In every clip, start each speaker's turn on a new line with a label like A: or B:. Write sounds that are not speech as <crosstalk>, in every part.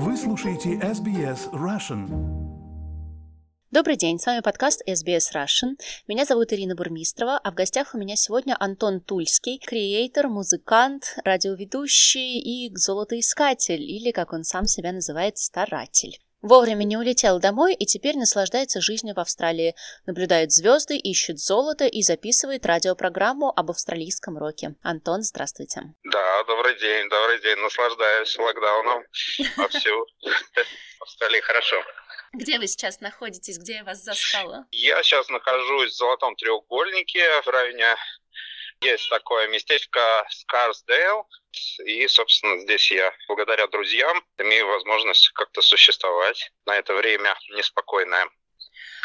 A: Вы слушаете SBS Russian.
B: Добрый день, с вами подкаст SBS Russian. Меня зовут Ирина Бурмистрова, а в гостях у меня сегодня Антон Тульский, креатор, музыкант, радиоведущий и золотоискатель, или, как он сам себя называет, старатель. Вовремя не улетел домой и теперь наслаждается жизнью в Австралии, наблюдает звезды, ищет золото и записывает радиопрограмму об австралийском роке. Антон, здравствуйте.
C: Да, добрый день, добрый день. Наслаждаюсь локдауном вовсю. В Австралии хорошо.
B: Где вы сейчас находитесь? Где я вас застала?
C: Я сейчас нахожусь в Золотом треугольнике в районе есть такое местечко Скарсдейл, и, собственно, здесь я, благодаря друзьям, имею возможность как-то существовать на это время неспокойное.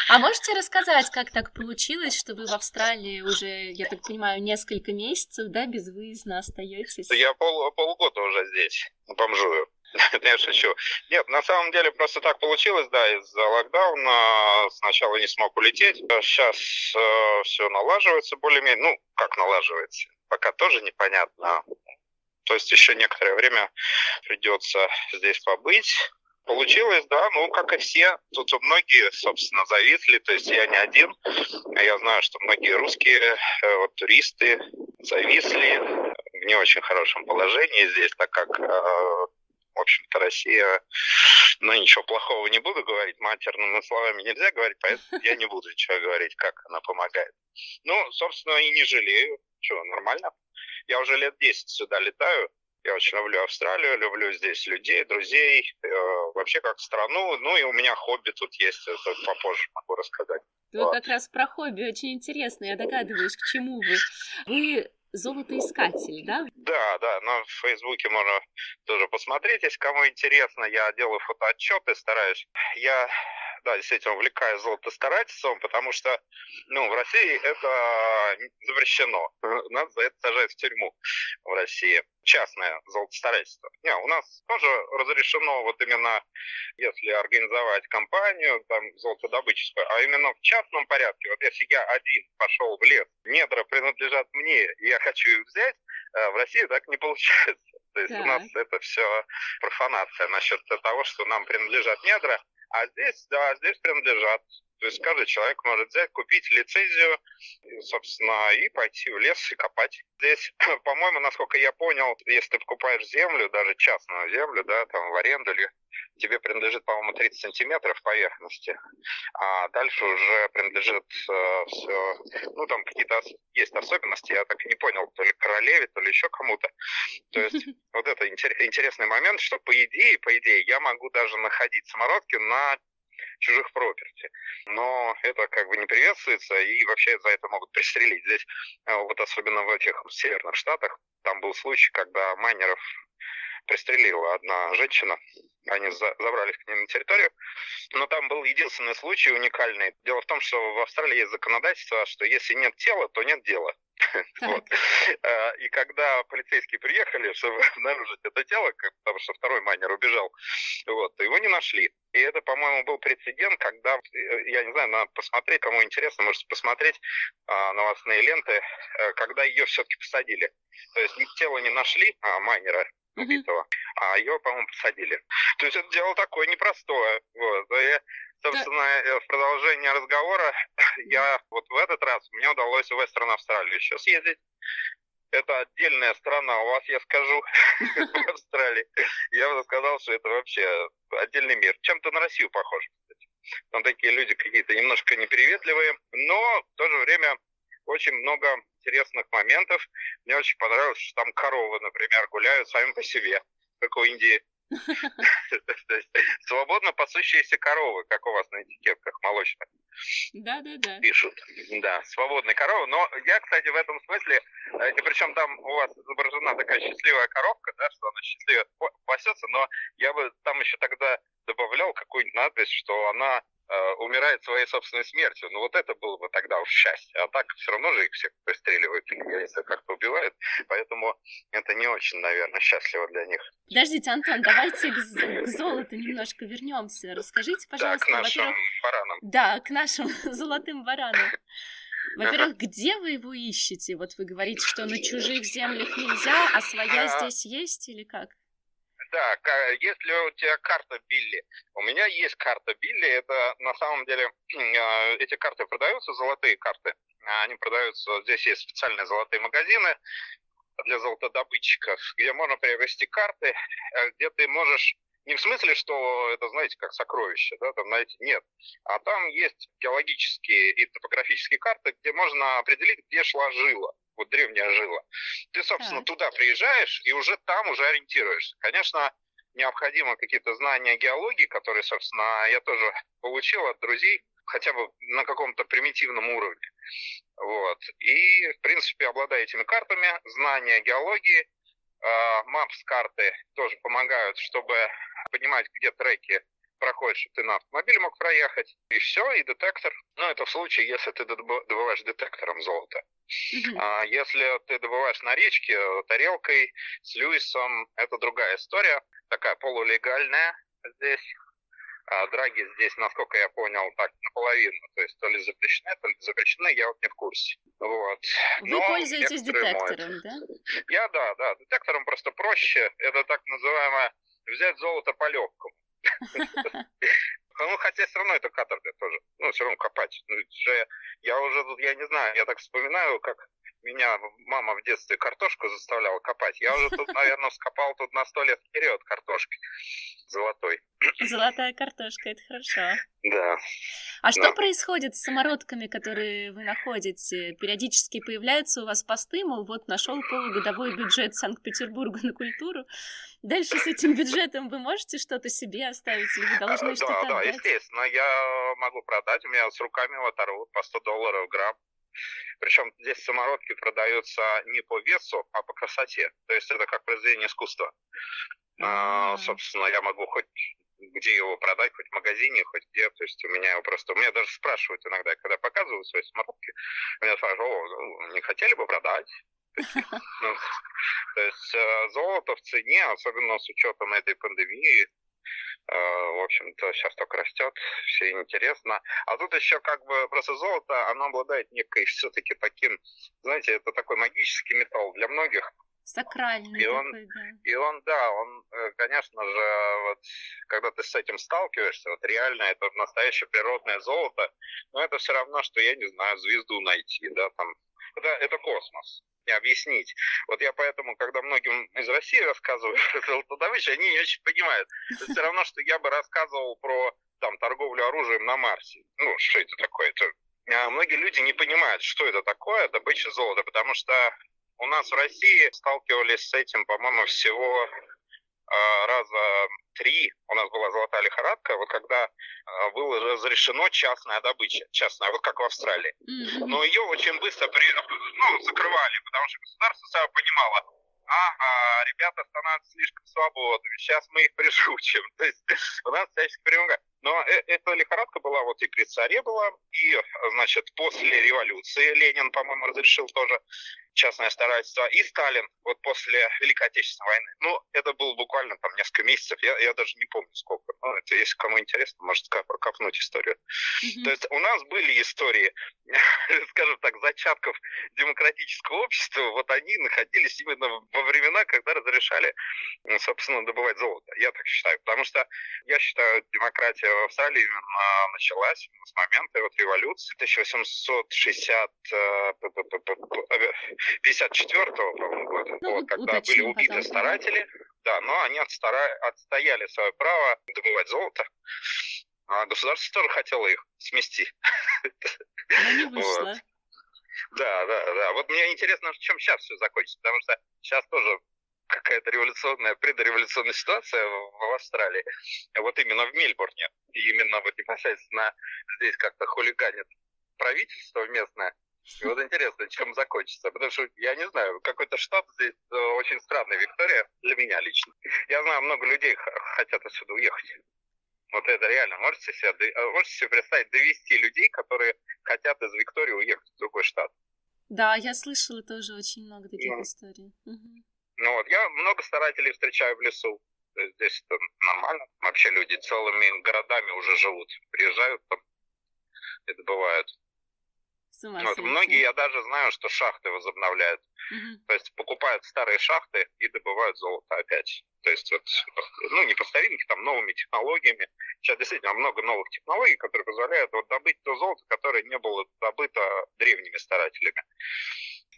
B: А можете рассказать, как так получилось, что вы в Австралии уже, я так понимаю, несколько месяцев, да, безвыездно остаетесь?
C: Я пол, полгода уже здесь бомжую. <laughs> Я шучу. Нет, на самом деле просто так получилось, да, из-за локдауна сначала не смог улететь. Сейчас э, все налаживается более-менее. Ну, как налаживается? Пока тоже непонятно. То есть еще некоторое время придется здесь побыть. Получилось, да, ну, как и все. Тут многие, собственно, зависли, то есть я не один. Я знаю, что многие русские э, вот, туристы зависли в не очень хорошем положении здесь, так как э, в общем-то, Россия, ну, ничего плохого не буду говорить, матерными словами нельзя говорить, поэтому я не буду ничего говорить, как она помогает. Ну, собственно, и не жалею. Чего, нормально. Я уже лет 10 сюда летаю, я очень люблю Австралию, люблю здесь людей, друзей, э, вообще как страну. Ну и у меня хобби тут есть, это попозже могу рассказать.
B: Вы вот. как раз про хобби очень интересно, я догадываюсь, к чему вы. Вы золотоискатель, да?
C: Да, да, на Фейсбуке можно тоже посмотреть, если кому интересно. Я делаю фотоотчеты, стараюсь. Я да, действительно увлекаюсь золотостарательством, потому что, ну, в России это запрещено. Нас за это сажают в тюрьму в России. Частное золотостарательство. Не, у нас тоже разрешено вот именно, если организовать компанию, там, золотодобыческую, а именно в частном порядке. Вот если я один пошел в лес, недра принадлежат мне, и я хочу их взять, э, в России так не получается. То есть так. у нас это все профанация насчет того, что нам принадлежат недра, а здесь, да, здесь принадлежат. То есть каждый человек может взять, купить лицензию, собственно, и пойти в лес и копать. Здесь, <clears throat> по-моему, насколько я понял, если ты покупаешь землю, даже частную землю, да, там в аренду или тебе принадлежит, по-моему, 30 сантиметров поверхности, а дальше уже принадлежит э, все, ну, там какие-то есть особенности, я так и не понял, то ли королеве, то ли еще кому-то. То есть <laughs> вот это интересный момент, что по идее, по идее, я могу даже находить самородки на чужих проперти. Но это как бы не приветствуется, и вообще за это могут пристрелить. Здесь, э, вот особенно в этих северных штатах, там был случай, когда майнеров пристрелила одна женщина. Они за, забрались к ним на территорию. Но там был единственный случай уникальный. Дело в том, что в Австралии есть законодательство, что если нет тела, то нет дела. <laughs> Вот. А, и когда полицейские приехали, чтобы <laughs> обнаружить это тело, потому что второй майнер убежал, вот, его не нашли. И это, по-моему, был прецедент, когда, э, я не знаю, надо посмотреть, кому интересно, можете посмотреть а, новостные ленты, э, когда ее все-таки посадили. То есть тело не нашли, а майнера убитого, а ее, по-моему, посадили. То есть это дело такое непростое. Вот. И, собственно, да. в продолжение разговора <clears throat> я вот в этот раз мне удалось в Вестерн Австралию еще съездить. Это отдельная страна. У вас, я скажу, <laughs> в Австралии. Я бы сказал, что это вообще отдельный мир. Чем-то на Россию похож, кстати. Там такие люди какие-то немножко неприветливые, но в то же время очень много интересных моментов. Мне очень понравилось, что там коровы, например, гуляют сами по себе, как у Индии. <laughs> Свободно пасущиеся коровы, как у вас на этикетках молочных.
B: Да, да, да.
C: Пишут. Да, свободные коровы. Но я, кстати, в этом смысле, э, и причем там у вас изображена такая счастливая коровка, да, что она счастливо пасется, но я бы там еще тогда добавлял какую-нибудь надпись, что она умирает своей собственной смертью. Ну вот это было бы тогда уж счастье. А так все равно же их всех пристреливают или как-то убивают. Поэтому это не очень, наверное, счастливо для них.
B: Подождите, Антон, давайте к, к золоту немножко вернемся. Расскажите, пожалуйста,
C: да, к нашим баранам.
B: Да, к нашим <laughs> золотым баранам. Во-первых, где вы его ищете? Вот вы говорите, что на чужих землях нельзя, а своя здесь есть или как?
C: Да, если у тебя карта Билли, у меня есть карта Билли, это на самом деле <clears throat> а, эти карты продаются, золотые карты, они продаются, здесь есть специальные золотые магазины для золотодобытчиков, где можно приобрести карты, э, где ты можешь не в смысле, что это, знаете, как сокровище, да, там, знаете, нет. А там есть геологические и топографические карты, где можно определить, где шла жила, вот древняя жила. Ты, собственно, так. туда приезжаешь и уже там уже ориентируешься. Конечно, необходимы какие-то знания геологии, которые, собственно, я тоже получил от друзей, хотя бы на каком-то примитивном уровне. Вот. И, в принципе, обладая этими картами, знания геологии, а, карты тоже помогают, чтобы понимать, где треки проходят, чтобы ты на автомобиле мог проехать. И все, и детектор. Ну, это в случае, если ты добываешь детектором золото. Mm-hmm. А если ты добываешь на речке тарелкой с Льюисом, это другая история. Такая полулегальная здесь. А драги здесь, насколько я понял, так наполовину. То есть то ли запрещены, то ли запрещены, я вот не в курсе. Вот.
B: Вы Но пользуетесь детектором, моют. да?
C: Я, да, да. Детектором просто проще. Это так называемое взять золото по легкому. Ну, хотя все равно это каторга тоже. Ну, все равно копать. Ну, я уже тут, я не знаю, я так вспоминаю, как меня мама в детстве картошку заставляла копать. Я уже тут, наверное, скопал тут на сто лет вперед картошки золотой.
B: Золотая картошка, это хорошо.
C: Да.
B: А что да. происходит с самородками, которые вы находите? Периодически появляются у вас посты, мол, вот нашел полугодовой бюджет Санкт-Петербурга на культуру. Дальше с этим бюджетом вы можете что-то себе оставить или вы должны
C: да,
B: что-то
C: Да,
B: отдать?
C: естественно. Я могу продать. У меня с руками вот по 100 долларов грамм. Причем здесь самородки продаются не по весу, а по красоте. То есть это как произведение искусства. А, собственно, я могу хоть где его продать, хоть в магазине, хоть где. То есть у меня его просто... У меня даже спрашивают иногда, когда показывают свои самородки, меня спрашивают, о, ну, не хотели бы продать? <laughs> Ну, то есть э, золото в цене, особенно с учетом этой пандемии, в общем-то, сейчас только растет, все интересно. А тут еще как бы просто золото, оно обладает некой все-таки таким, знаете, это такой магический металл для многих.
B: Сакральный и
C: он,
B: такой, да.
C: И он, да, он, э, конечно же, вот, когда ты с этим сталкиваешься, вот реально это настоящее природное золото, но это все равно, что, я не знаю, звезду найти, да, там, это, это космос не объяснить. Вот я поэтому, когда многим из России рассказываю <laughs> про золотодобычу, они не очень понимают. Это все равно, что я бы рассказывал про там, торговлю оружием на Марсе. Ну, что это такое? Это... А многие люди не понимают, что это такое, добыча золота, потому что у нас в России сталкивались с этим, по-моему, всего а, раза три у нас была золотая лихорадка, вот когда а, было разрешено частная добыча, частная, вот как в Австралии. Но ее очень быстро при, ну, закрывали, потому что государство сами понимало, ага, ребята становятся слишком свободными, сейчас мы их прижучим. <laughs> То есть у нас всячески примогают. Но э, эта лихорадка была вот и при царе была, и, значит, после революции Ленин, по-моему, разрешил тоже частное старательство, и Сталин вот после Великой Отечественной войны. Ну, это было буквально там несколько месяцев, я, я даже не помню сколько. Ну, это, если кому интересно, может копнуть историю. Mm-hmm. То есть у нас были истории, <laughs> скажем так, зачатков демократического общества, вот они находились именно во времена, когда разрешали, собственно, добывать золото. Я так считаю, потому что я считаю, демократия в Австралии именно началась с момента вот революции 1860 54-го, по-моему, года, ну, вот, когда были убиты потом. старатели, да, но они отстара... отстояли свое право добывать золото, а государство тоже хотело их смести.
B: Но не вышло. <laughs> Вот.
C: Да, да, да. Вот мне интересно, в чем сейчас все закончится, потому что сейчас тоже какая-то революционная, предреволюционная ситуация в Австралии. Вот именно в Мельбурне. И именно вот непосредственно здесь как-то хулиганит правительство местное. И вот интересно, чем закончится. Потому что, я не знаю, какой-то штат здесь э, очень странный, Виктория, для меня лично. Я знаю, много людей хотят отсюда уехать. Вот это реально. Можете себе, э, можете себе представить, довести людей, которые хотят из Виктории уехать в другой штат?
B: Да, я слышала тоже очень много таких ну, историй. Угу.
C: Ну вот, я много старателей встречаю в лесу. Здесь это нормально. Вообще люди целыми городами уже живут. Приезжают там, бывает. Вот, многие, я даже знаю, что шахты возобновляют. Угу. То есть покупают старые шахты и добывают золото опять. То есть вот, ну, не по старинке, там, новыми технологиями. Сейчас действительно много новых технологий, которые позволяют вот добыть то золото, которое не было добыто древними старателями.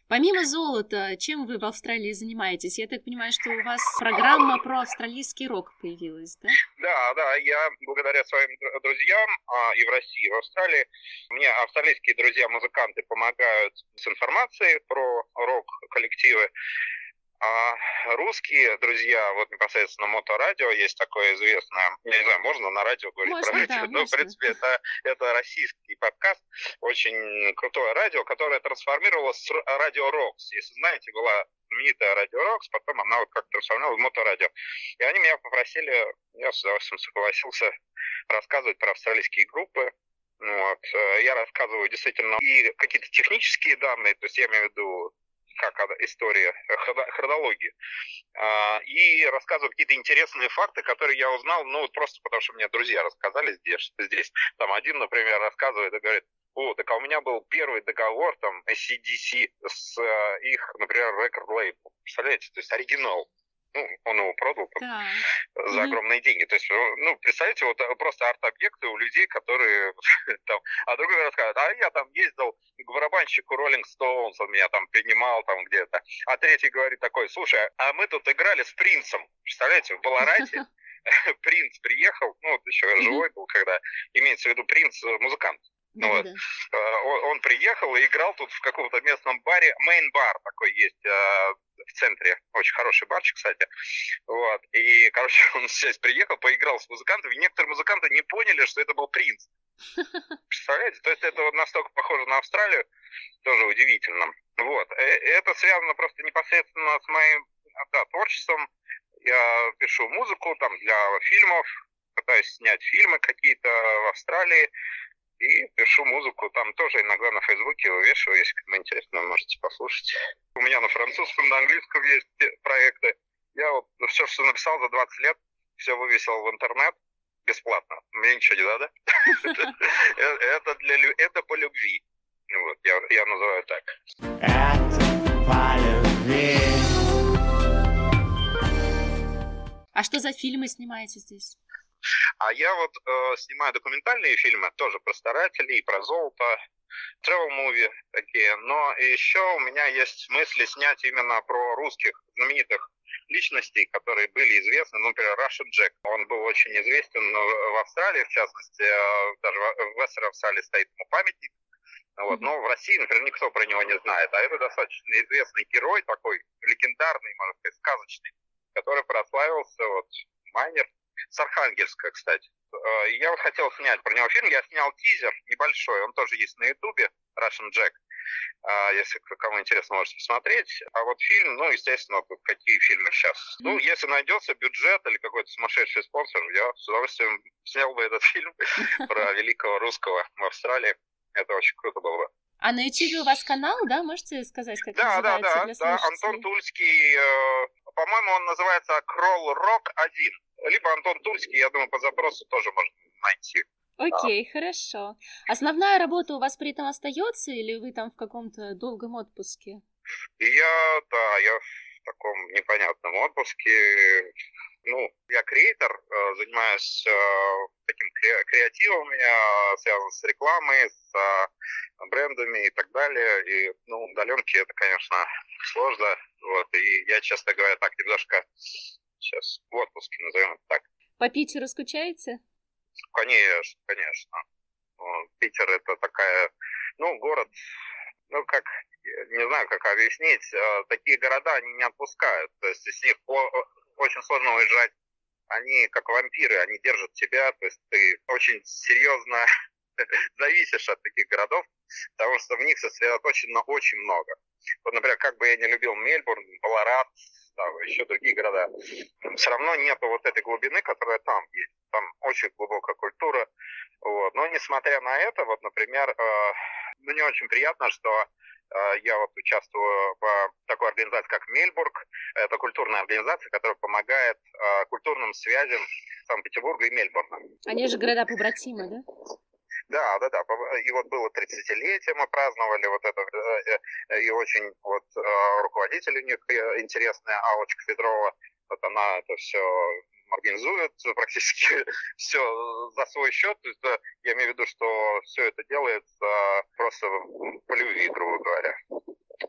B: Помимо золота, чем вы в Австралии занимаетесь? Я так понимаю, что у вас программа про австралийский рок появилась, да?
C: Да, да, я благодаря своим друзьям а, и в России, и в Австралии, мне австралийские друзья-музыканты помогают с информацией про рок-коллективы. А русские друзья, вот непосредственно моторадио, есть такое известное, я не знаю, можно на радио говорить
B: можно,
C: про
B: радио? Да,
C: ну, можно. в принципе, это, это российский подкаст, очень крутое радио, которое трансформировалось с радио Рокс. Если знаете, была знаменитая радио Рокс, потом она вот как трансформировалась в моторадио. И они меня попросили, я с удовольствием согласился рассказывать про австралийские группы, вот. Э, я рассказываю действительно и какие-то технические данные, то есть я имею в виду как история хронологии. А, и рассказываю какие-то интересные факты, которые я узнал, ну, просто потому что мне друзья рассказали здесь. здесь. Там один, например, рассказывает и говорит, о, так а у меня был первый договор, там, SCDC с э, их, например, рекорд лейбл. Представляете? То есть оригинал ну, он его продал да. за огромные деньги. То есть, ну, представьте, вот э, просто арт-объекты у людей, которые <laughs> там, а другой рассказывает, а я там ездил к барабанщику Rolling Stones, он меня там принимал там где-то. А третий говорит такой, слушай, а мы тут играли с принцем, представляете, в Баларате. <laughs> <laughs> Принц приехал, ну, вот еще живой был, когда имеется в виду принц, э, музыкант. Да, вот. да. Э, он, он приехал и играл тут в каком-то местном баре. Мейн-бар такой есть э, в центре. Очень хороший барчик, кстати. Вот. И, короче, <laughs> он здесь приехал, поиграл с музыкантами. И некоторые музыканты не поняли, что это был принц. <laughs> Представляете? То есть это вот настолько похоже на Австралию. Тоже удивительно. Вот. Э, это связано просто непосредственно с моим да, творчеством. Я пишу музыку там для фильмов, пытаюсь снять фильмы какие-то в Австралии и пишу музыку. Там тоже иногда на Фейсбуке вывешиваю, если кому интересно, можете послушать. У меня на французском, на английском есть проекты. Я вот все, что написал за 20 лет, все вывесил в интернет бесплатно. Мне ничего не надо. <laughs> Это для это по любви. Вот, я, я называю так. Это по любви.
B: А что за фильмы снимаете здесь?
C: А я вот э, снимаю документальные фильмы, тоже про старателей, про золото, travel movie такие. Но еще у меня есть мысли снять именно про русских знаменитых личностей, которые были известны, ну, например, Russian Jack. Он был очень известен в Австралии, в частности, э, даже в Вестеровсале стоит ему памятник. Вот. Но в России, например, никто про него не знает. А это достаточно известный герой, такой легендарный, можно сказать, сказочный, который прославился, вот, майнер, с Архангельска, кстати. Э, я вот хотел снять про него фильм, я снял тизер небольшой, он тоже есть на ютубе, Russian Jack. А, если кому интересно, можете посмотреть. А вот фильм, ну, естественно, какие фильмы сейчас. Ну, если найдется бюджет или какой-то сумасшедший спонсор, я с удовольствием снял бы этот <laughs> фильм <laughs> про великого русского в Австралии. Это очень круто было бы.
B: А на YouTube у вас канал, да? Можете сказать, как да, называется
C: да, да, да. Антон Тульский, э, по-моему, он называется Кролл Рок 1 либо Антон Тульский, я думаю, по запросу тоже можно найти.
B: Окей, okay, хорошо. Основная работа у вас при этом остается, или вы там в каком-то долгом отпуске?
C: Я, да, я в таком непонятном отпуске. Ну, я креатор, э, занимаюсь э, таким креативом у меня, связан с рекламой, с э, брендами и так далее. И, ну, удаленки это, конечно, сложно. Вот, и я, честно говоря, так немножко сейчас в отпуске, назовем это так.
B: По Питеру скучаете?
C: Конечно, конечно. Питер это такая, ну, город, ну, как, не знаю, как объяснить, а, такие города они не отпускают. То есть из них очень сложно уезжать. Они как вампиры, они держат тебя, то есть ты очень серьезно <laughs> зависишь от таких городов, потому что в них сосредоточено очень много. Вот, например, как бы я не любил Мельбурн, Баларат, там, еще другие города, все равно нет вот этой глубины, которая там есть. Там очень глубокая культура. Вот. Но несмотря на это, вот, например, э, мне очень приятно, что э, я вот участвую в такой организации, как Мельбург. Это культурная организация, которая помогает э, культурным связям Санкт-Петербурга и Мельбурна.
B: Они же города побратимы, да?
C: Да, да, да. И вот было 30-летие, мы праздновали вот это, э, э, и очень вот руководитель у них интересная, Алочка Федорова, вот она это все организует <laughs> практически все за свой счет. То есть, я имею в виду, что все это делается просто по любви, грубо говоря.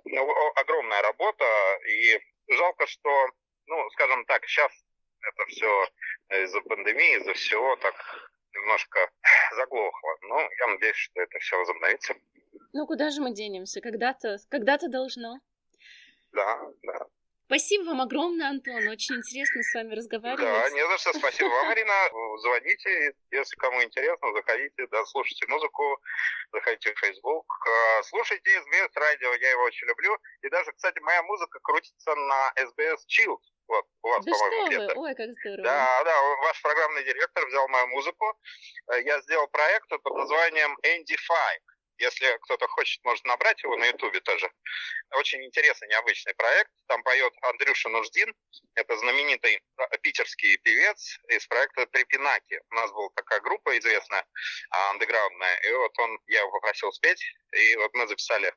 C: Ну, огромная работа, и жалко, что, ну, скажем так, сейчас это все из-за пандемии, из-за всего так немножко <laughs> заглохло. Но я надеюсь, что это все возобновится.
B: Ну, куда же мы денемся? Когда-то когда должно.
C: Да, да.
B: Спасибо вам огромное, Антон. Очень интересно с вами разговаривать.
C: Да, не за что. Спасибо вам, Марина. Звоните, если кому интересно, заходите, да, слушайте музыку, заходите в Facebook. А, слушайте SBS радио, я его очень люблю. И даже, кстати, моя музыка крутится на SBS Chill. Вот, у вас,
B: да по-моему, что вы? Ой, как здорово.
C: Да, да, ваш программный директор взял мою музыку. Э, я сделал проект под названием Andy Fike. Если кто-то хочет, может набрать его на Ютубе тоже. Очень интересный, необычный проект. Там поет Андрюша Нуждин. Это знаменитый питерский певец из проекта Трепинаки. У нас была такая группа известная, а, андеграундная. И вот он, я его попросил спеть. И вот мы записали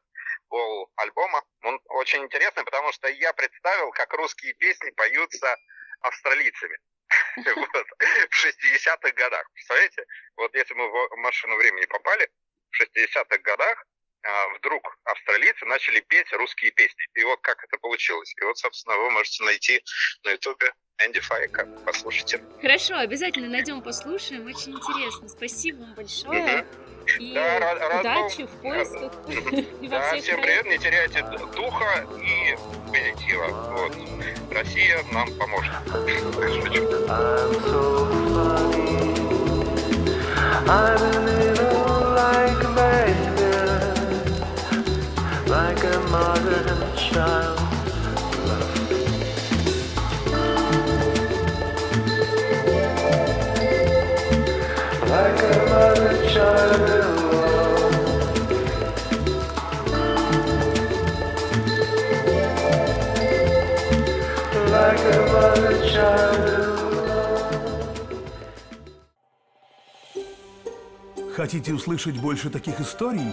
C: пол альбома. Он очень интересный, потому что я представил, как русские песни поются австралийцами. <laughs> В 60-х годах. Представляете? Вот если мы в машину времени попали, в 60-х годах вдруг австралийцы начали петь русские песни. И вот как это получилось. И вот, собственно, вы можете найти на ютубе Энди Файка. Послушайте.
B: Хорошо, обязательно найдем, послушаем. Очень интересно. Спасибо вам большое. И
C: да, рад,
B: удачи в поисках.
C: Да, <laughs> всем привет, не теряйте духа и позитива. Вот. Россия нам поможет. I'm like a baby,
A: Хотите услышать больше таких историй?